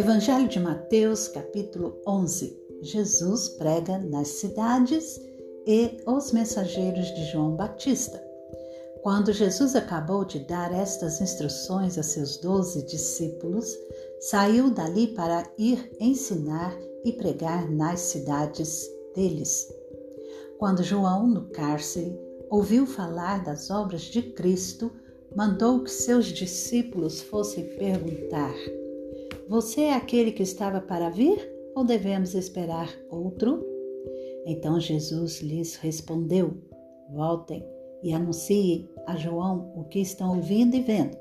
Evangelho de Mateus, capítulo 11. Jesus prega nas cidades e os mensageiros de João Batista. Quando Jesus acabou de dar estas instruções a seus doze discípulos, saiu dali para ir ensinar e pregar nas cidades deles. Quando João, no cárcere, ouviu falar das obras de Cristo, mandou que seus discípulos fossem perguntar: Você é aquele que estava para vir ou devemos esperar outro? Então Jesus lhes respondeu: Voltem e anunciem a João o que estão ouvindo e vendo.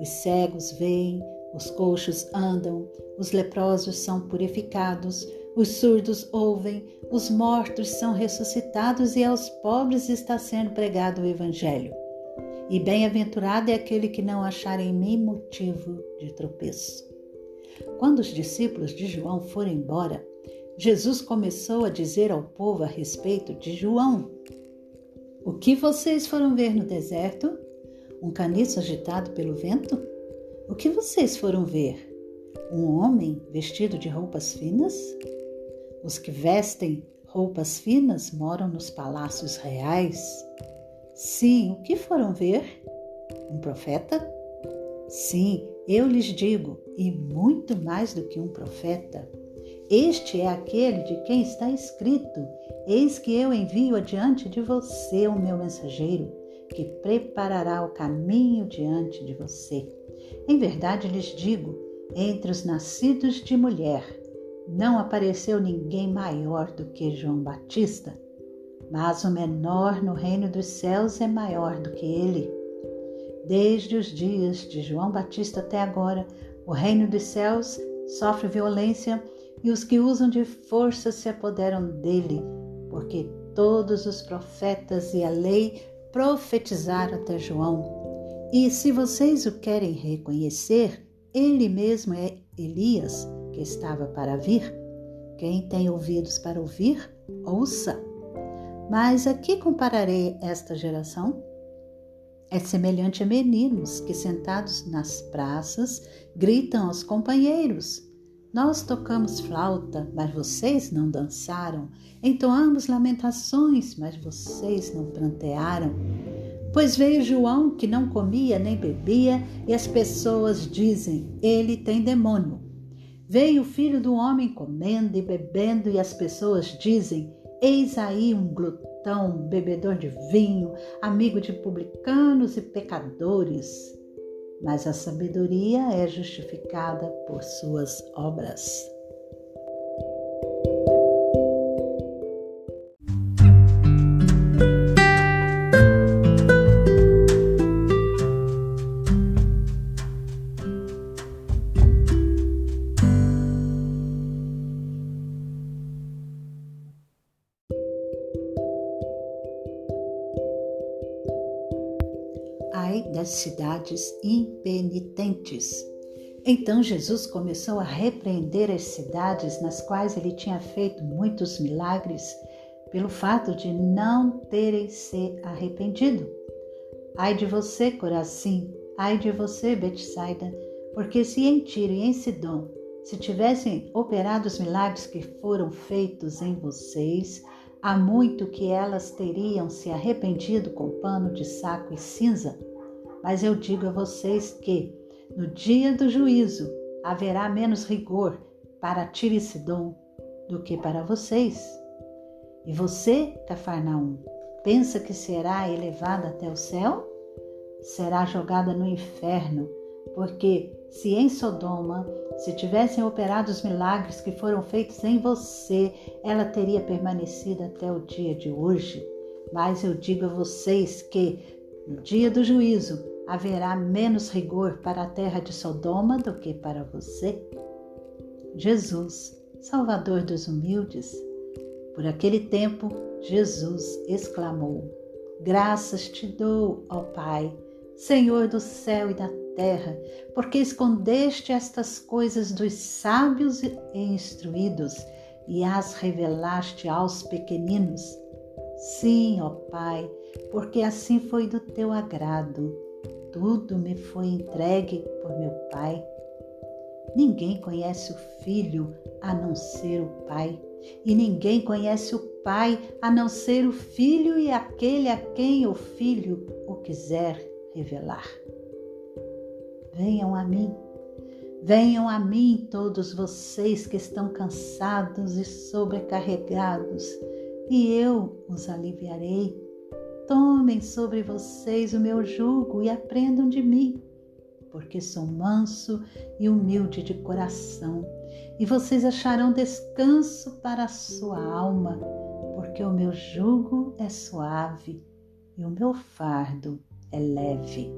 Os cegos veem, os coxos andam, os leprosos são purificados, os surdos ouvem, os mortos são ressuscitados e aos pobres está sendo pregado o Evangelho. E bem-aventurado é aquele que não achar em mim motivo de tropeço. Quando os discípulos de João foram embora, Jesus começou a dizer ao povo a respeito de João: O que vocês foram ver no deserto? Um caniço agitado pelo vento? O que vocês foram ver? Um homem vestido de roupas finas? Os que vestem roupas finas moram nos palácios reais. Sim, o que foram ver? Um profeta? Sim, eu lhes digo, e muito mais do que um profeta. Este é aquele de quem está escrito: Eis que eu envio adiante de você o meu mensageiro, que preparará o caminho diante de você. Em verdade lhes digo: entre os nascidos de mulher, não apareceu ninguém maior do que João Batista, mas o menor no reino dos céus é maior do que ele. Desde os dias de João Batista até agora, o reino dos céus sofre violência e os que usam de força se apoderam dele, porque todos os profetas e a lei profetizaram até João. E se vocês o querem reconhecer, ele mesmo é Elias que estava para vir. Quem tem ouvidos para ouvir, ouça. Mas a que compararei esta geração? É semelhante a meninos que, sentados nas praças, gritam aos companheiros: Nós tocamos flauta, mas vocês não dançaram. Entoamos lamentações, mas vocês não prantearam. Pois veio João que não comia nem bebia, e as pessoas dizem: Ele tem demônio. Veio o filho do homem comendo e bebendo, e as pessoas dizem: Eis aí um glutão, bebedor de vinho, amigo de publicanos e pecadores. Mas a sabedoria é justificada por suas obras. Das cidades impenitentes. Então Jesus começou a repreender as cidades nas quais ele tinha feito muitos milagres, pelo fato de não terem se arrependido. Ai de você, Corazim, ai de você, Betsaida, porque se em Tiro e em Sidom se tivessem operado os milagres que foram feitos em vocês, há muito que elas teriam se arrependido com pano de saco e cinza. Mas eu digo a vocês que, no dia do juízo, haverá menos rigor para Tiro e do que para vocês. E você, Cafarnaum, pensa que será elevada até o céu? Será jogada no inferno, porque se em Sodoma se tivessem operado os milagres que foram feitos em você, ela teria permanecido até o dia de hoje. Mas eu digo a vocês que, no dia do juízo, haverá menos rigor para a terra de Sodoma do que para você? Jesus, Salvador dos humildes. Por aquele tempo, Jesus exclamou: Graças te dou, ó Pai, Senhor do céu e da terra, porque escondeste estas coisas dos sábios e instruídos e as revelaste aos pequeninos. Sim, ó Pai, porque assim foi do teu agrado tudo me foi entregue por meu Pai. Ninguém conhece o Filho a não ser o Pai, e ninguém conhece o Pai a não ser o Filho e aquele a quem o Filho o quiser revelar. Venham a mim, venham a mim todos vocês que estão cansados e sobrecarregados, e eu os aliviarei. Tomem sobre vocês o meu jugo e aprendam de mim porque sou manso e humilde de coração, e vocês acharão descanso para a sua alma, porque o meu jugo é suave e o meu fardo é leve.